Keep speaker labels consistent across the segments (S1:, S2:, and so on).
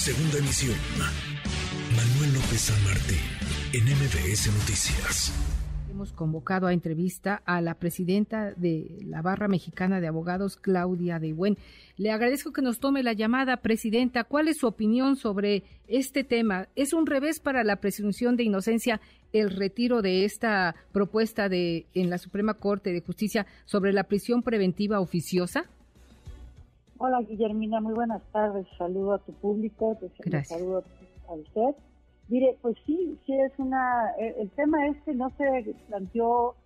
S1: Segunda emisión. Manuel López San Martín, en MBS Noticias.
S2: Hemos convocado a entrevista a la presidenta de la Barra Mexicana de Abogados, Claudia de Buen. Le agradezco que nos tome la llamada, presidenta. ¿Cuál es su opinión sobre este tema? ¿Es un revés para la presunción de inocencia el retiro de esta propuesta de en la Suprema Corte de Justicia sobre la prisión preventiva oficiosa?
S3: Hola Guillermina, muy buenas tardes. Saludo a tu público, te saludo a usted. Mire, pues sí, sí es una. El, tema este no se planteó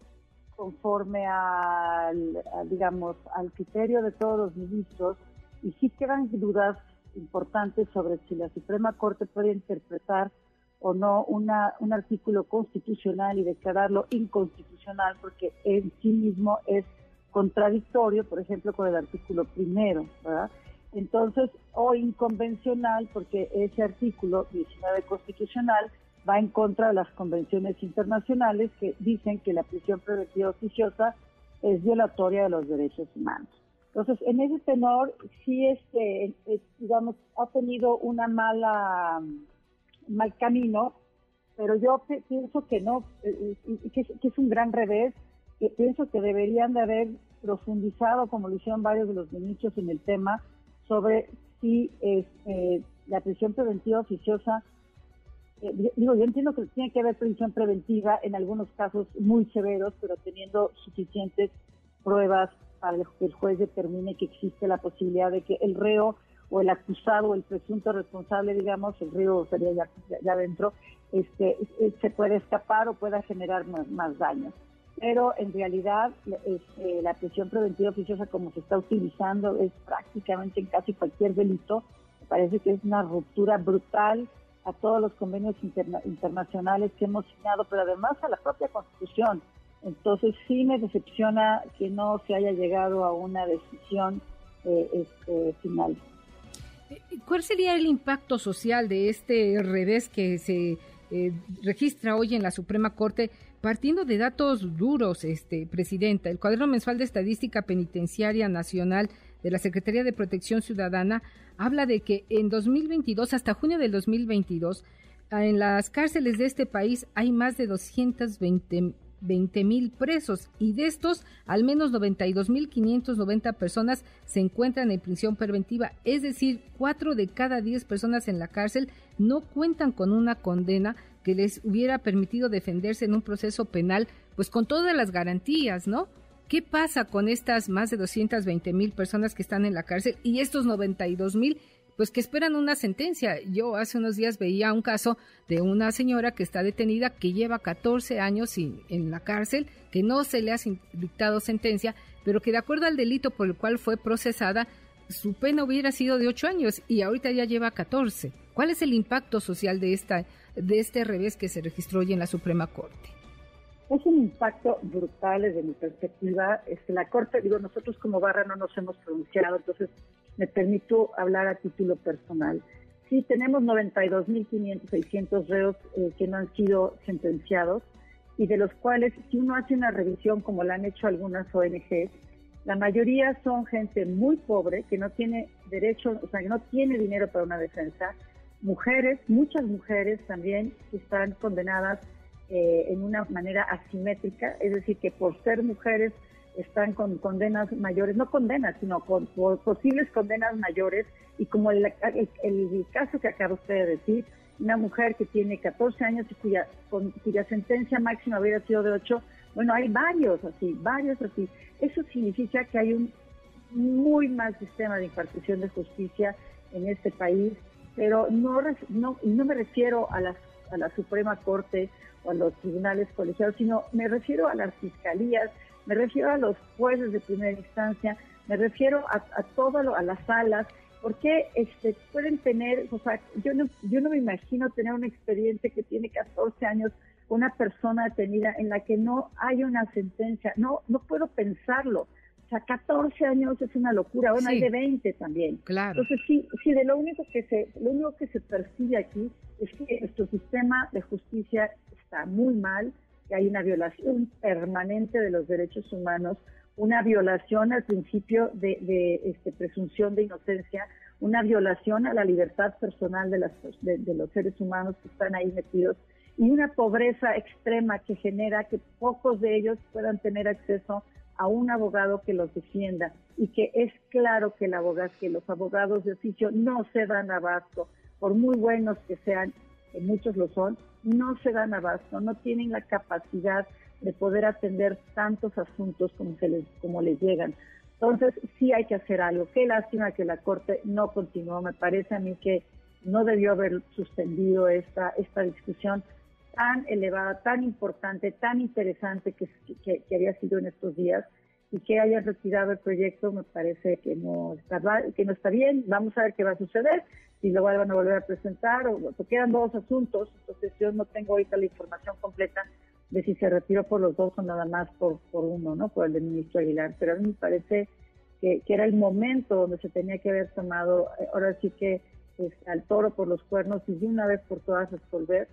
S3: conforme al, digamos, al criterio de todos los ministros y sí quedan dudas importantes sobre si la Suprema Corte puede interpretar o no una, un artículo constitucional y declararlo inconstitucional porque en sí mismo es contradictorio, por ejemplo, con el artículo primero, ¿verdad? Entonces, o inconvencional, porque ese artículo 19 constitucional va en contra de las convenciones internacionales que dicen que la prisión preventiva oficiosa es violatoria de los derechos humanos. Entonces, en ese tenor, sí, este, digamos, ha tenido una mala, mal camino, pero yo pienso que no, eh, que es un gran revés pienso que deberían de haber profundizado, como lo hicieron varios de los ministros en el tema, sobre si este, la prisión preventiva oficiosa, eh, digo, yo entiendo que tiene que haber prisión preventiva en algunos casos muy severos, pero teniendo suficientes pruebas para que el juez determine que existe la posibilidad de que el reo o el acusado o el presunto responsable, digamos, el reo sería ya, ya, adentro, este, eh, se puede escapar o pueda generar más daños pero en realidad este, la prisión preventiva oficiosa como se está utilizando es prácticamente en casi cualquier delito. Me parece que es una ruptura brutal a todos los convenios internacionales que hemos signado, pero además a la propia Constitución. Entonces sí me decepciona que no se haya llegado a una decisión eh, este, final.
S2: ¿Cuál sería el impacto social de este revés que se eh, registra hoy en la Suprema Corte Partiendo de datos duros, este, Presidenta, el cuaderno mensual de estadística penitenciaria nacional de la Secretaría de Protección Ciudadana habla de que en 2022, hasta junio del 2022, en las cárceles de este país hay más de 220 20 mil presos y de estos al menos 92 mil 590 personas se encuentran en prisión preventiva, es decir, cuatro de cada 10 personas en la cárcel no cuentan con una condena que les hubiera permitido defenderse en un proceso penal, pues con todas las garantías, ¿no? ¿Qué pasa con estas más de 220 mil personas que están en la cárcel y estos 92 mil pues que esperan una sentencia. Yo hace unos días veía un caso de una señora que está detenida, que lleva 14 años en la cárcel, que no se le ha dictado sentencia, pero que de acuerdo al delito por el cual fue procesada, su pena hubiera sido de 8 años y ahorita ya lleva 14. ¿Cuál es el impacto social de, esta, de este revés que se registró hoy en la Suprema Corte?
S3: Es un impacto brutal desde mi perspectiva. Este, la Corte, digo, nosotros como barra no nos hemos pronunciado, entonces me permito hablar a título personal. Sí, tenemos 92.500, 600 reos eh, que no han sido sentenciados y de los cuales, si uno hace una revisión, como la han hecho algunas ONGs, la mayoría son gente muy pobre que no tiene derecho, o sea, que no tiene dinero para una defensa, mujeres, muchas mujeres también que están condenadas eh, en una manera asimétrica, es decir, que por ser mujeres están con condenas mayores, no condenas, sino con, posibles condenas mayores, y como el, el, caso que acaba usted de decir, una mujer que tiene 14 años y cuya, cuya sentencia máxima hubiera sido de 8, bueno, hay varios así, varios así. Eso significa que hay un muy mal sistema de impartición de justicia en este país, pero no, no, no me refiero a, las, a la Suprema Corte o a los tribunales colegiados, sino me refiero a las fiscalías, me refiero a los jueces de primera instancia, me refiero a, a todo a las salas, porque este, pueden tener, o sea, yo no, yo no me imagino tener un expediente que tiene 14 años, una persona detenida en la que no hay una sentencia, no, no puedo pensarlo. O sea, 14 años es una locura, bueno, hay de 20 también.
S2: Claro.
S3: Entonces, sí, sí, de lo único que se, lo único que se percibe aquí es que nuestro sistema de justicia está muy mal, que hay una violación permanente de los derechos humanos, una violación al principio de, este, presunción de inocencia, una violación a la libertad personal de, las, los seres humanos que están ahí metidos y una pobreza extrema que genera que pocos de ellos puedan tener acceso a un abogado que los defienda. Y que es claro que, el abogado, que los abogados de oficio no se dan abasto, por muy buenos que sean, que muchos lo son, no se dan abasto, no tienen la capacidad de poder atender tantos asuntos como, se les, como les llegan. Entonces, sí hay que hacer algo. Qué lástima que la Corte no continuó. Me parece a mí que no debió haber suspendido esta, esta discusión tan elevada, tan importante, tan interesante que, que, había sido en estos días y que haya retirado el proyecto me parece que no está que no está bien. Vamos a ver qué va a suceder, si lo van a volver a presentar o, quedan dos asuntos, entonces yo no tengo ahorita la información completa de si se retiró por los dos o nada más por, por uno, ¿no? Por el del ministro Aguilar, pero a mí me parece que, que era el momento donde se tenía que haber tomado, eh, ahora sí que pues, al toro por los cuernos y de una vez por todas resolver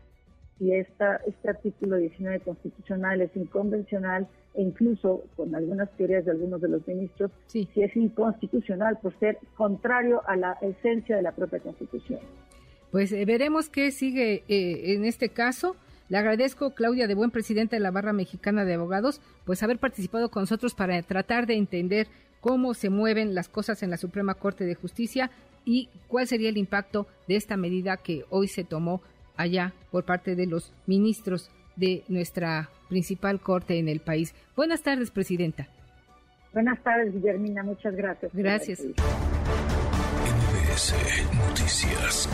S3: si esta, este artículo 19 constitucional es inconvencional e incluso con algunas teorías de algunos de los ministros, si es inconstitucional por ser contrario a la esencia de la propia Constitución.
S2: Pues eh, veremos qué sigue eh, en este caso. Le agradezco, Claudia de Buen, presidenta de la Barra Mexicana de Abogados, pues haber participado con nosotros para tratar de entender cómo se mueven las cosas en la Suprema Corte de Justicia y cuál sería el impacto de esta medida que hoy se tomó allá por parte de los ministros de nuestra principal corte en el país. Buenas tardes, Presidenta.
S3: Buenas tardes, Guillermina. Muchas gracias.
S2: Gracias.
S1: Noticias.